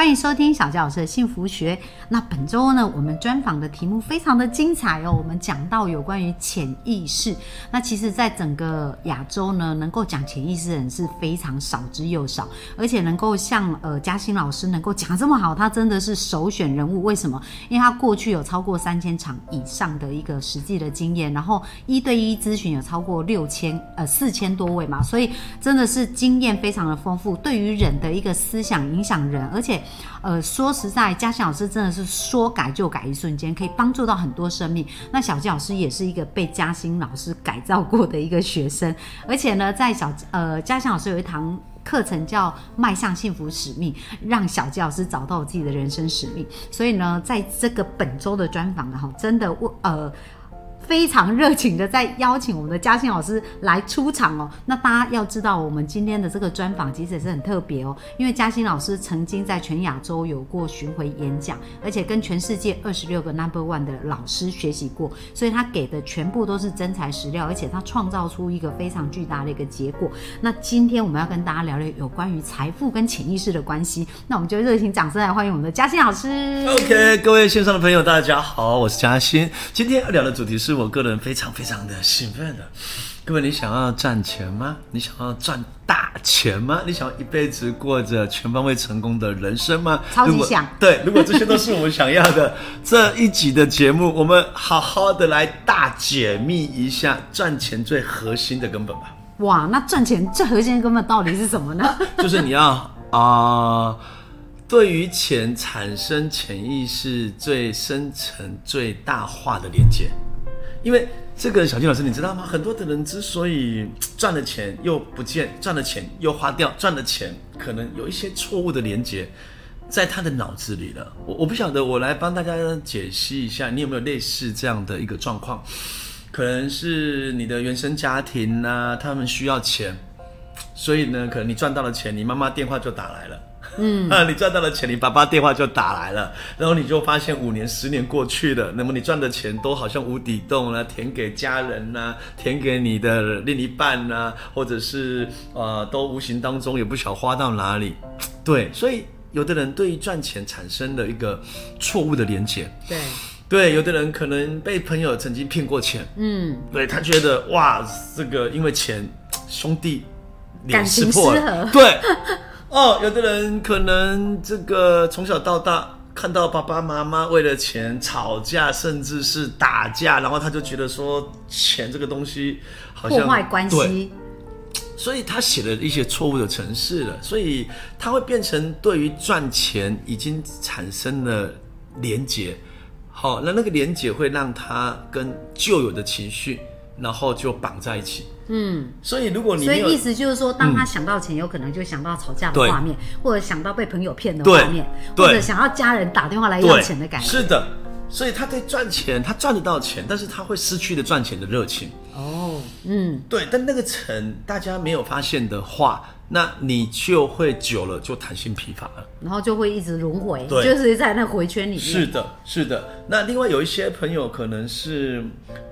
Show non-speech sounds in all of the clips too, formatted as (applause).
欢迎收听小教老师的幸福学。那本周呢，我们专访的题目非常的精彩哦。我们讲到有关于潜意识。那其实，在整个亚洲呢，能够讲潜意识的人是非常少之又少，而且能够像呃嘉欣老师能够讲这么好，他真的是首选人物。为什么？因为他过去有超过三千场以上的一个实际的经验，然后一对一咨询有超过六千呃四千多位嘛，所以真的是经验非常的丰富。对于人的一个思想影响人，而且。呃，说实在，嘉欣老师真的是说改就改，一瞬间可以帮助到很多生命。那小金老师也是一个被嘉欣老师改造过的一个学生，而且呢，在小呃嘉欣老师有一堂课程叫《迈向幸福使命》，让小吉老师找到自己的人生使命。所以呢，在这个本周的专访呢，哈，真的我呃。非常热情的在邀请我们的嘉欣老师来出场哦。那大家要知道，我们今天的这个专访其实也是很特别哦，因为嘉欣老师曾经在全亚洲有过巡回演讲，而且跟全世界二十六个 Number One 的老师学习过，所以他给的全部都是真材实料，而且他创造出一个非常巨大的一个结果。那今天我们要跟大家聊聊有关于财富跟潜意识的关系，那我们就热情掌声来欢迎我们的嘉欣老师。OK，各位线上的朋友，大家好，我是嘉欣，今天要聊的主题是。我个人非常非常的兴奋的，各位，你想要赚钱吗？你想要赚大钱吗？你想要一辈子过着全方位成功的人生吗？超级想。对，如果这些都是我们想要的，(laughs) 这一集的节目，我们好好的来大解密一下赚钱最核心的根本吧。哇，那赚钱最核心的根本到底是什么呢？(laughs) 就是你要啊，对于钱产生潜意识最深层、最大化的连接。因为这个小金老师，你知道吗？很多的人之所以赚了钱又不见，赚了钱又花掉，赚了钱可能有一些错误的连接，在他的脑子里了。我我不晓得，我来帮大家解析一下，你有没有类似这样的一个状况？可能是你的原生家庭呐，他们需要钱，所以呢，可能你赚到了钱，你妈妈电话就打来了。嗯啊，你赚到了钱，你爸爸电话就打来了，然后你就发现五年、十年过去了，那么你赚的钱都好像无底洞了，填给家人呐，填给你的另一半呐，或者是呃，都无形当中也不晓花到哪里。对，所以有的人对于赚钱产生了一个错误的连结。对，对，有的人可能被朋友曾经骗过钱。嗯，对他觉得哇，这个因为钱，兄弟脸撕破了。对。哦，有的人可能这个从小到大看到爸爸妈妈为了钱吵架，甚至是打架，然后他就觉得说钱这个东西好像破坏关系，所以他写了一些错误的程式了，所以他会变成对于赚钱已经产生了连结，好，那那个连结会让他跟旧有的情绪，然后就绑在一起。嗯，所以如果你所以意思就是说，当他想到钱，有可能就想到吵架的画面，或者想到被朋友骗的画面，或者想要家人打电话来要钱的感觉。是的，所以他在赚钱，他赚得到钱，但是他会失去了赚钱的热情。哦，嗯，对，但那个层大家没有发现的话，那你就会久了就弹性疲乏了，然后就会一直轮回，就是在那回圈里面。是的，是的。那另外有一些朋友，可能是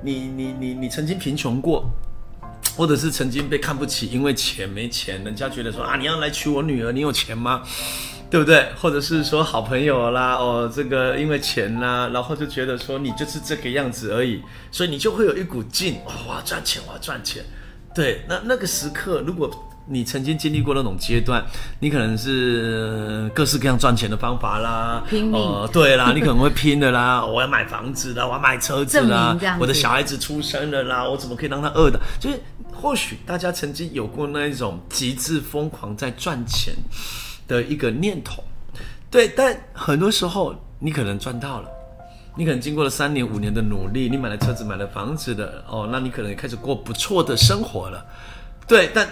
你你你你曾经贫穷过。或者是曾经被看不起，因为钱没钱，人家觉得说啊，你要来娶我女儿，你有钱吗？对不对？或者是说好朋友啦，哦，这个因为钱啦，然后就觉得说你就是这个样子而已，所以你就会有一股劲，我要赚钱，我要赚钱。对，那那个时刻，如果你曾经经历过那种阶段，你可能是各式各样赚钱的方法啦，拼命，对啦，(laughs) 你可能会拼的啦，我要买房子啦，我要买车子啦，我的小孩子出生了啦，我怎么可以让他饿的？就是或许大家曾经有过那一种极致疯狂在赚钱的一个念头，对，但很多时候你可能赚到了，你可能经过了三年五年的努力，你买了车子买了房子的哦，那你可能开始过不错的生活了，对，但。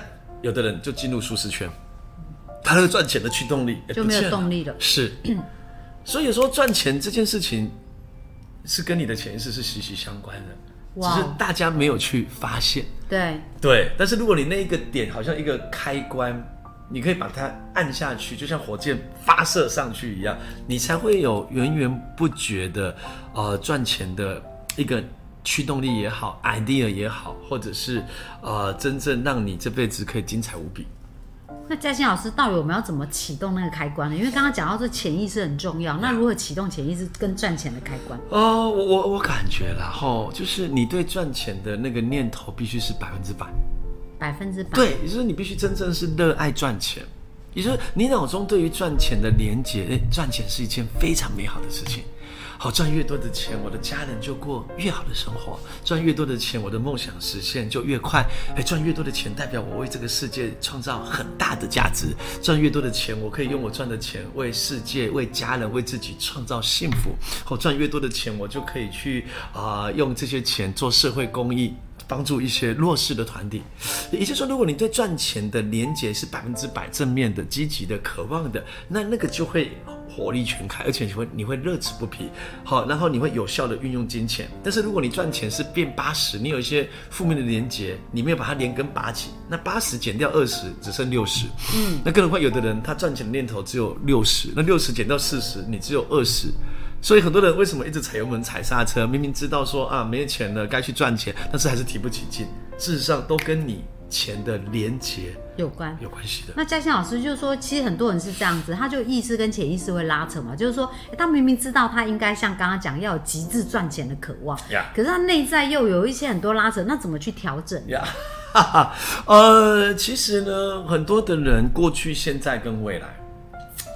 有的人就进入舒适圈，他的赚钱的驱动力就没有动力了。是，(clears throat) 所以说赚钱这件事情是跟你的潜意识是息息相关的，只是大家没有去发现。对，对，但是如果你那一个点好像一个开关，你可以把它按下去，就像火箭发射上去一样，你才会有源源不绝的呃赚钱的一个驱动力也好，idea 也好，或者是呃真正让你这辈子可以精彩无比。那嘉欣老师，到底我们要怎么启动那个开关呢？因为刚刚讲到这潜意识很重要，那如何启动潜意识跟赚钱的开关？哦，我我我感觉啦，吼，就是你对赚钱的那个念头必须是百分之百。百分之百。对，也就是你必须真正是热爱赚钱，也就是你脑中对于赚钱的连结，哎，赚钱是一件非常美好的事情。好，赚越多的钱，我的家人就过越好的生活；赚越多的钱，我的梦想实现就越快。哎，赚越多的钱，代表我为这个世界创造很大的价值。赚越多的钱，我可以用我赚的钱为世界、为家人、为自己创造幸福。好，赚越多的钱，我就可以去啊，用这些钱做社会公益。帮助一些弱势的团体，也就是说，如果你对赚钱的连结是百分之百正面的、积极的、渴望的，那那个就会火力全开，而且你会你会乐此不疲。好，然后你会有效的运用金钱。但是如果你赚钱是变八十，你有一些负面的连结，你没有把它连根拔起，那八十减掉二十，只剩六十。嗯，那更何况有的人他赚钱的念头只有六十，那六十减掉四十，你只有二十。所以很多人为什么一直踩油门踩刹车？明明知道说啊没钱了，该去赚钱，但是还是提不起劲。事实上都跟你钱的连结有关，有关系的。那嘉欣老师就是说，其实很多人是这样子，他就意识跟潜意识会拉扯嘛，就是说他明明知道他应该像刚刚讲要有极致赚钱的渴望，可是他内在又有一些很多拉扯，那怎么去调整？呀，哈哈，呃，其实呢，很多的人过去、现在跟未来。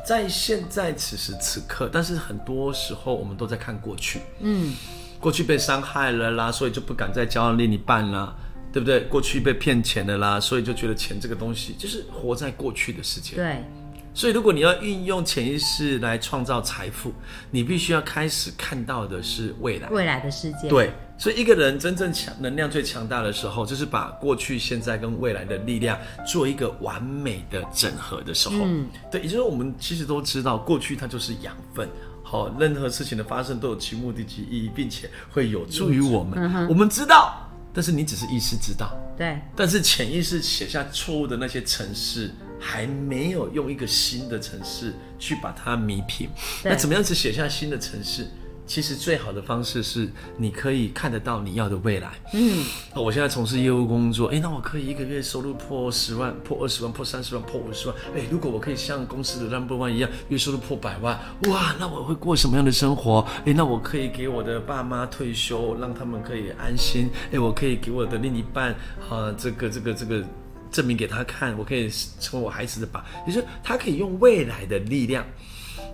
在现在此时此刻，但是很多时候我们都在看过去。嗯，过去被伤害了啦，所以就不敢再交另一半啦，对不对？过去被骗钱的啦，所以就觉得钱这个东西就是活在过去的世界。对。所以如果你要运用潜意识来创造财富，你必须要开始看到的是未来，未来的世界。对。所以一个人真正强能量最强大的时候，就是把过去、现在跟未来的力量做一个完美的整合的时候。嗯，对，也就是我们其实都知道，过去它就是养分，好，任何事情的发生都有其目的及意义，并且会有助于我们。我们知道，但是你只是意识知道，对。但是潜意识写下错误的那些城市，还没有用一个新的城市去把它弥平。那怎么样子写下新的程式？其实最好的方式是，你可以看得到你要的未来。嗯，我现在从事业务工作，哎，那我可以一个月收入破十万、破二十万、破三十万、破五十万。哎，如果我可以像公司的 number one 一样，月收入破百万，哇，那我会过什么样的生活？哎，那我可以给我的爸妈退休，让他们可以安心。哎，我可以给我的另一半，啊，这个、这个、这个证明给他看，我可以成为我孩子的爸，就是他可以用未来的力量。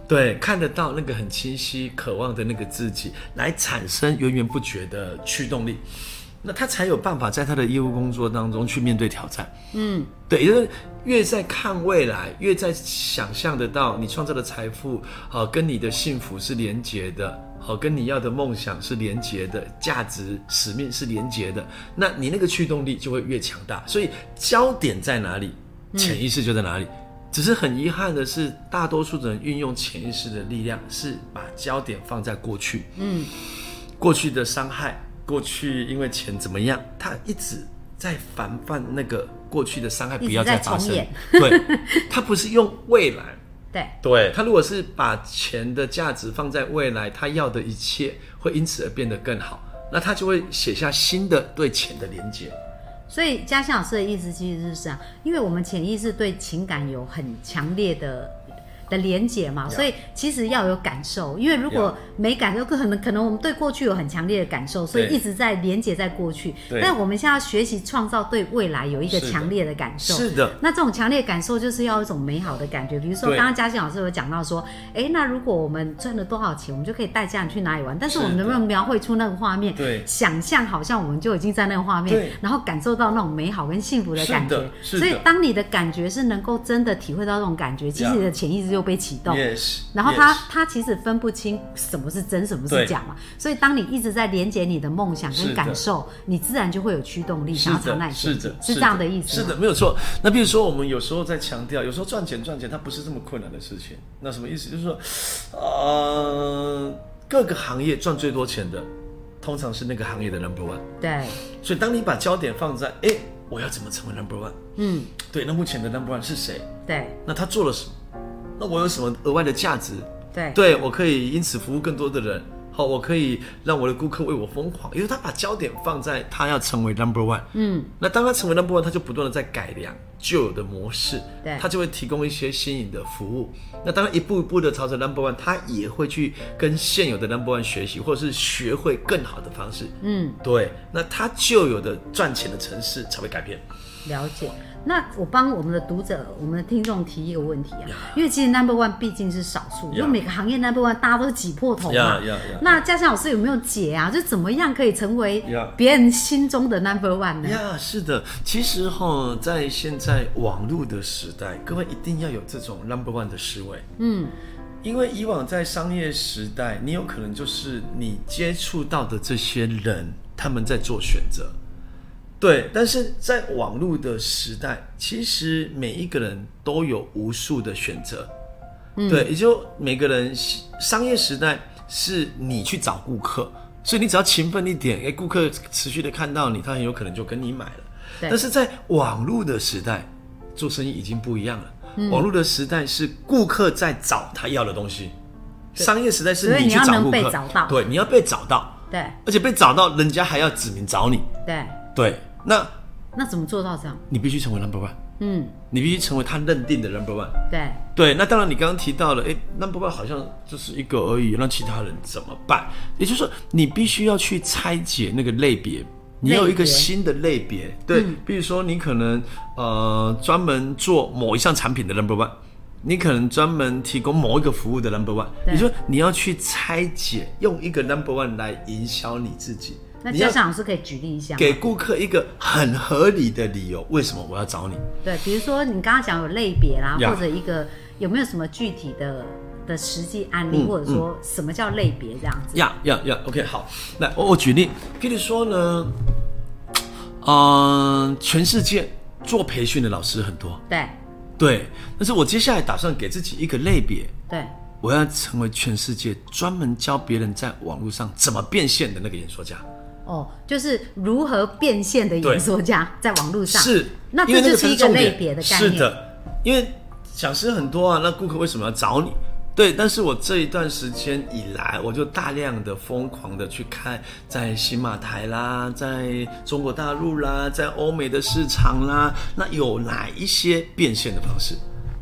对，看得到那个很清晰、渴望的那个自己，来产生源源不绝的驱动力，那他才有办法在他的业务工作当中去面对挑战。嗯，对，因为越在看未来，越在想象得到你创造的财富，好跟你的幸福是连结的，好跟你要的梦想是连结的，价值使命是连结的，那你那个驱动力就会越强大。所以焦点在哪里，潜意识就在哪里。只是很遗憾的是，大多数人运用潜意识的力量，是把焦点放在过去。嗯，过去的伤害，过去因为钱怎么样，他一直在防范那个过去的伤害不要再发生。对，他不是用未来。(laughs) 对，对他如果是把钱的价值放在未来，他要的一切会因此而变得更好，那他就会写下新的对钱的连接。所以嘉欣老师的意思其实是这样，因为我们潜意识对情感有很强烈的。的连结嘛，所以其实要有感受，因为如果没感受，可能可能我们对过去有很强烈的感受，所以一直在连结在过去。但我们现在要学习创造对未来有一个强烈的感受。是的。那这种强烈感受就是要一种美好的感觉，比如说刚刚嘉欣老师有讲到说，哎，那如果我们赚了多少钱，我们就可以带家人去哪里玩，但是我们能不能描绘出那个画面？对。想象好像我们就已经在那个画面，然后感受到那种美好跟幸福的感觉。所以当你的感觉是能够真的体会到这种感觉，其实你的潜意识就被启动。然后他他其实分不清什么是真，什么是假嘛。所以当你一直在连接你的梦想跟感受，你自然就会有驱动力，想要朝那是的，是这样的意思。是的，没有错。那比如说，我们有时候在强调，有时候赚钱赚钱，它不是这么困难的事情。那什么意思？就是说，呃，各个行业赚最多钱的。通常是那个行业的 number one。对，所以当你把焦点放在，哎，我要怎么成为 number one？嗯，对，那目前的 number one 是谁？对，那他做了什么？那我有什么额外的价值？对，对我可以因此服务更多的人。好，我可以让我的顾客为我疯狂，因为他把焦点放在他要成为 number one。嗯，那当他成为 number one，他就不断的在改良旧有的模式，对他就会提供一些新颖的服务。那当他一步一步的朝着 number one，他也会去跟现有的 number one 学习，或者是学会更好的方式。嗯，对，那他旧有的赚钱的城市才会改变。了解。那我帮我们的读者、我们的听众提一个问题啊，因为其实 number one 毕竟是少数，因为每个行业 number one 大家都是挤破头嘛。那嘉祥老师有没有解啊？就怎么样可以成为呀别人心中的 number one 呢？呀，是的，其实哈，在现在网络的时代，各位一定要有这种 number one 的思维。嗯，因为以往在商业时代，你有可能就是你接触到的这些人，他们在做选择。对，但是在网络的时代，其实每一个人都有无数的选择。对，也就每个人商业时代是你去找顾客，所以你只要勤奋一点，哎，顾客持续的看到你，他很有可能就跟你买了。但是在网络的时代，做生意已经不一样了。嗯。网络的时代是顾客在找他要的东西，商业时代是你去找顾客，对，你要被找到，对。而且被找到，人家还要指名找你。对，对，那那怎么做到这样？你必须成为 number one，嗯，你必须成为他认定的 number one。对，对，那当然，你刚刚提到了，哎，number one 好像就是一个而已，那其他人怎么办？也就是说，你必须要去拆解那个类别，你有一个新的类别，对，比如说你可能呃专门做某一项产品的 number one，你可能专门提供某一个服务的 number one，对。也就是说你要去拆解，用一个 number one 来营销你自己，那你要嘉欣老师可以举例一下？给顾客一个很合理的理由，为什么我要找你？对，比如说你刚刚讲有类别啦，或者一个有没有什么具体的的实际案例，嗯或者说什么叫类别这样子？呀呀呀，OK，好，来我我举例，譬如说呢，嗯、全世界做培训的老师很多，对对，但是我接下来打算给自己一个类别，对，我要成为全世界专门教别人在网络上怎么变现的那个演说家。哦，就是如何变现的演说家在网络上，是，那这就是一个类别的概念。是的，因为讲师很多啊，那顾客为什么要找你？对，但是我这一段时间以来，我就大量的疯狂的去看，在新马台啦，在中国大陆啦，在欧美的市场啦，那有哪一些变现的方式？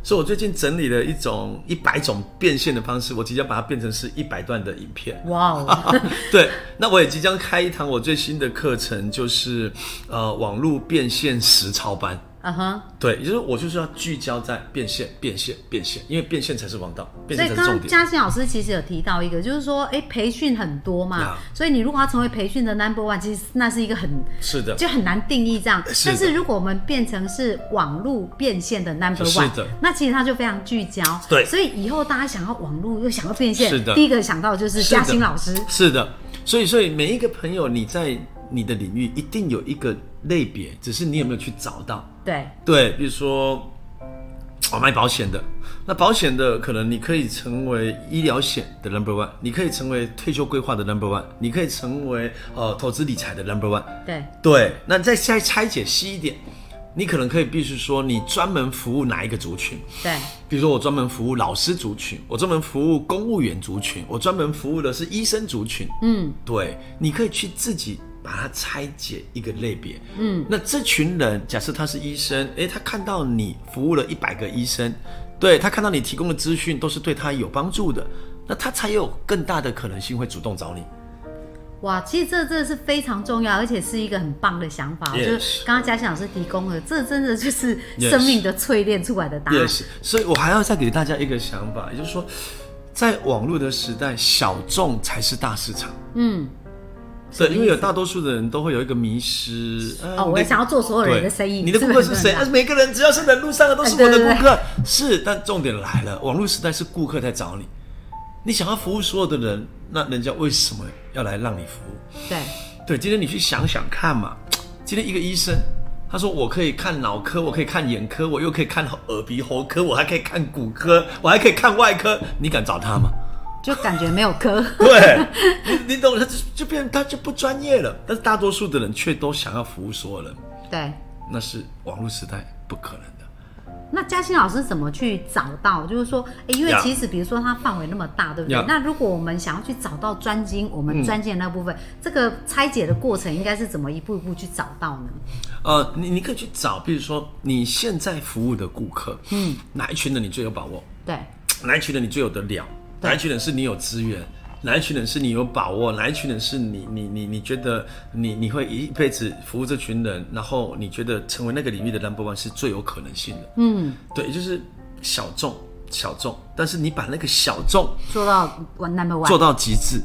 所以我最近整理了一种一百种变现的方式，我即将把它变成是一百段的影片。哇哦，(laughs) 对，那我也即将开一堂我最新的课程，就是呃网络变现实操班。嗯哼，对，也就是我就是要聚焦在变现、变现、变现，因为变现才是王道，变所以刚刚现才是重点。嘉欣老师其实有提到一个，就是说，哎，培训很多嘛呀所以你如果要成为培训的 number one，其实那是一个很是的，就很难定义这样。是但是如果我们变成是网络变现的 number one，的那其实它就非常聚焦。对所以以后大家想要网络又想要变现，是的第一个想到就是嘉欣老师。是的，所以所以每一个朋友，你在你的领域一定有一个类别，只是你有没有去找到。对。对，比如说我卖保险的，那保险的可能你可以成为医疗险的 number one，你可以成为退休规划的 number one，你可以成为呃投资理财的 number one。对。对，那再再拆解细一点，你可能可以必须说你专门服务哪一个族群，对。比如说我专门服务老师族群，我专门服务公务员族群，我专门服务的是医生族群。嗯，对，你可以去自己把它拆解一个类别。嗯，那这群人，假设他是医生，诶，他看到你服务了一百个医生，对他看到你提供的资讯都是对他有帮助的，那他才有更大的可能性会主动找你。哇，其实这真的是非常重要，而且是一个很棒的想法。Yes 就是刚刚嘉欣老师提供的，这真的就是生命的淬炼出来的答案。Yes，所以我还要再给大家一个想法，也就是说，在网络的时代，小众才是大市场。嗯，对，因为有大多数的人都会有一个迷失。呃哦，我也想要做所有人的生意，你的顾客是谁？每个人只要是人路上的都是我的顾客。是，但重点来了，网络时代是顾客在找你，你想要服务所有的人，那人家为什么要来让你服务？对对，今天你去想想看嘛，今天一个医生，他说我可以看脑科，我可以看眼科，我又可以看耳鼻喉科，我还可以看骨科，我还可以看外科，你敢找他吗？就感觉没有科。(laughs) 对，你你懂，他就就变他就不专业了。但是大多数的人却都想要服务所有人，对，那是网络时代不可能的。那嘉欣老师怎么去找到？就是说，诶因为其实比如说它范围那么大，对不对呀？那如果我们想要去找到专精，我们专精的那部分，这个拆解的过程应该是怎么一步一步去找到呢？呃，你你可以去找，比如说你现在服务的顾客，嗯，哪一群的你最有把握？对，哪一群的你最有得了？对哪一群人是你有资源？哪一群人是你有把握？哪一群人是你你你你觉得你你会一辈子服务这群人，然后你觉得成为那个领域的 number one 是最有可能性的？嗯，对，就是小众小众，但是你把那个小众做到 number one，做到极致，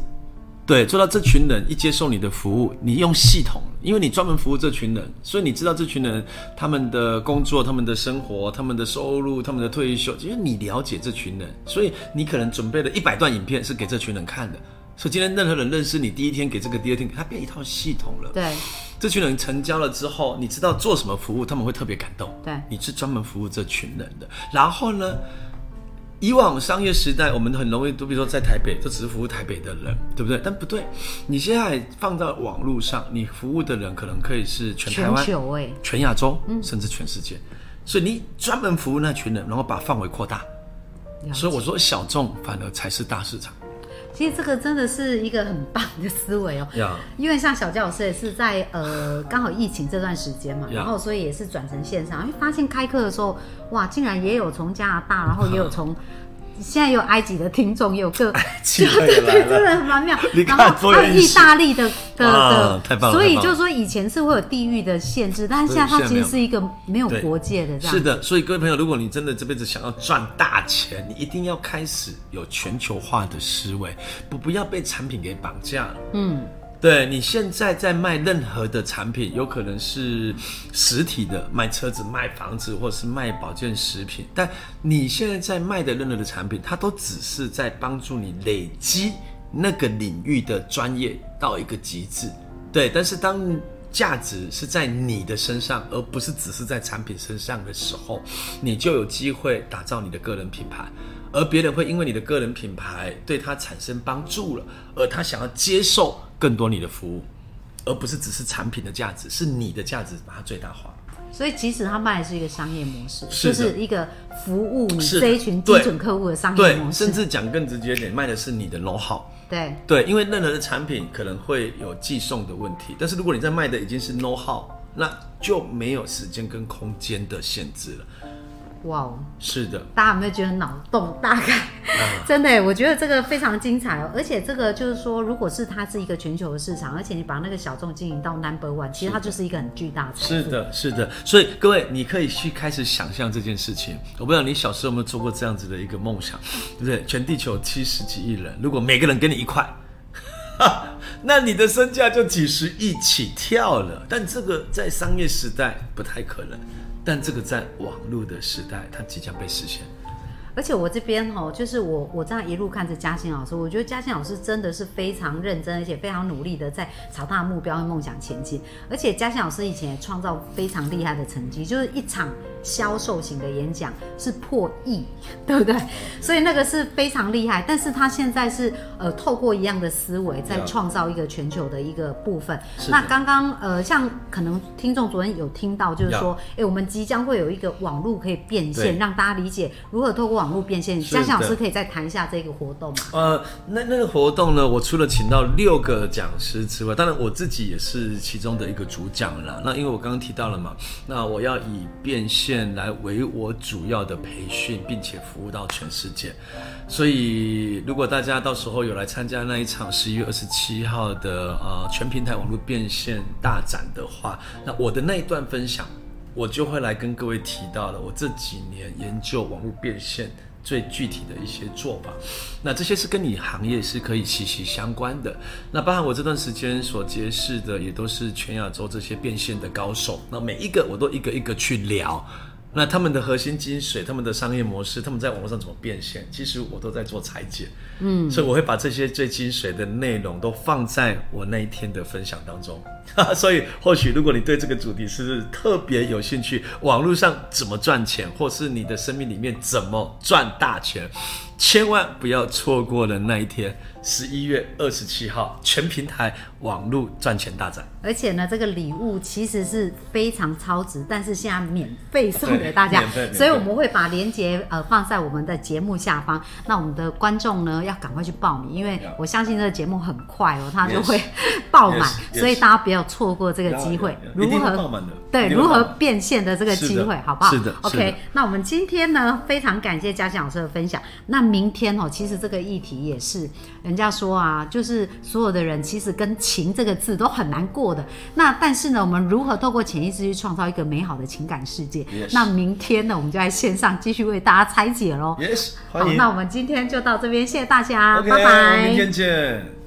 对，做到这群人一接受你的服务，你用系统，因为你专门服务这群人，所以你知道这群人他们的工作、他们的生活、他们的收入、他们的退休，因为你了解这群人，所以你可能准备了一百段影片是给这群人看的。所以今天任何人认识你，第一天给这个，第二天给他变一套系统了。对这群人成交了之后，你知道做什么服务，他们会特别感动。对你是专门服务这群人的。然后呢，以往商业时代，我们很容易都比如说在台北，就只是服务台北的人，对不对？但不对，你现在放到网络上，你服务的人可能可以是全台湾、全亚洲，甚至全世界。所以你专门服务那群人，然后把范围扩大。所以我说小众反而才是大市场。其实这个真的是一个很棒的思维哦。呀因为像小教老师也是在呃刚好疫情这段时间嘛 Yeah 然后所以也是转成线上，因为发现开课的时候，哇，竟然也有从加拿大，然后也有从。现在有埃及的听众，有个 (laughs) 对对对真的很蛮妙。(laughs) 然后还有意大利的的啊的，太棒了所以就是说以前是会有地域的限制，但是现在它其实是一个没有对国界的这样。是的，所以各位朋友，如果你真的这辈子想要赚大钱，你一定要开始有全球化的思维，不不要被产品给绑架。嗯，对你现在在卖任何的产品，有可能是实体的，卖车子、卖房子，或者是卖保健食品，但你现在在卖的任何的产品，它都只是在帮助你累积那个领域的专业到一个极致。对，但是当价值是在你的身上，而不是只是在产品身上的时候，你就有机会打造你的个人品牌，而别人会因为你的个人品牌对他产生帮助了，而他想要接受更多你的服务，而不是只是产品的价值，是你的价值把它最大化。所以其实他卖的是一个商业模式，是就是一个服务你这一群基准客户的商业对模，式。甚至讲更直接点，卖的是你的 know how。对对，因为任何的产品可能会有寄送的问题，但是如果你在卖的已经是 know how，那就没有时间跟空间的限制了。哇哦，是的，大家有没有觉得脑洞大开？啊 (laughs) 真的，我觉得这个非常精彩哦。而且这个就是说，如果是它是一个全球的市场，而且你把那个小众经营到 number one，其实它就是一个很巨大的。是的，是的。所以各位，你可以去开始想象这件事情。我不知道你小时候有没有做过这样子的一个梦想，对不对？全地球七十几亿人，如果每个人给你一块，(laughs) 那你的身价就几十亿起跳了。但这个在商业时代不太可能，但这个在网络的时代，它即将被实现。而且我这边哈，就是我我这样一路看着嘉欣老师，我觉得嘉欣老师真的是非常认真，而且非常努力的在朝他的目标和梦想前进。而且嘉欣老师以前也创造非常厉害的成绩，就是一场销售型的演讲是破亿，(laughs) 对不对？所以那个是非常厉害。但是他现在是呃透过一样的思维，在创造一个全球的一个部分。那刚刚呃，像可能听众昨天有听到，就是说，哎、我们即将会有一个网络可以变现，让大家理解如何透过网络变现。是的嘉欣老师可以再谈一下这个活动吗？呃，那那个活动呢，我除了请到六个讲师之外，当然我自己也是其中的一个主讲啦。那因为我刚刚提到了嘛，那我要以变现来为我主要的培训，并且服务到全世界。所以，如果大家到时候有来参加那一场十一月二十七号的呃全平台网络变现大展的话，那我的那一段分享，我就会来跟各位提到了我这几年研究网络变现最具体的一些做法。那这些是跟你行业是可以息息相关的。那包含我这段时间所结识的，也都是全亚洲这些变现的高手。那每一个我都一个一个去聊。那他们的核心精髓，他们的商业模式，他们在网络上怎么变现，其实我都在做裁剪。嗯，所以我会把这些最精髓的内容都放在我那一天的分享当中。(laughs) 所以或许如果你对这个主题是特别有兴趣，网络上怎么赚钱，或是你的生命里面怎么赚大钱，千万不要错过了那一天，十一月二十七号，全平台网络赚钱大展。而且呢，这个礼物其实是非常超值，但是现在免费送给大家所以我们会把链接呃放在我们的节目下方。那我们的观众呢要赶快去报名，因为我相信这个节目很快哦，它就会 (laughs) 爆满 Yes, yes. 所以大家不要错过这个机会.如何爆满的对如何变现的这个机会，好不好？是的是的 OK，那我们今天呢非常感谢嘉欣老师的分享。那明天哦，其实这个议题也是人家说啊，就是所有的人其实跟情这个字都很难过的。那但是呢，我们如何透过潜意识去创造一个美好的情感世界 Yes 那明天呢，我们就在线上继续为大家拆解喽。Yes，好。那我们今天就到这边，谢谢大家拜拜。明天见。